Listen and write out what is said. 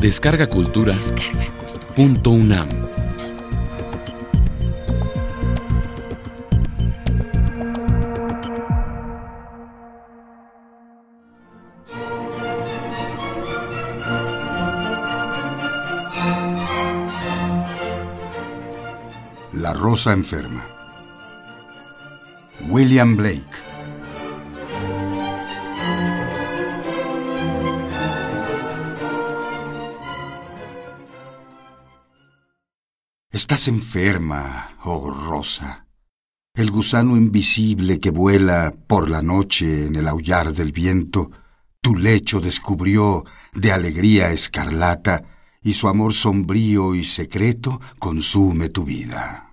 Descarga Cultura. Punto UNAM. La rosa enferma. William Blake. Estás enferma, oh rosa. El gusano invisible que vuela por la noche en el aullar del viento, tu lecho descubrió de alegría escarlata, y su amor sombrío y secreto consume tu vida.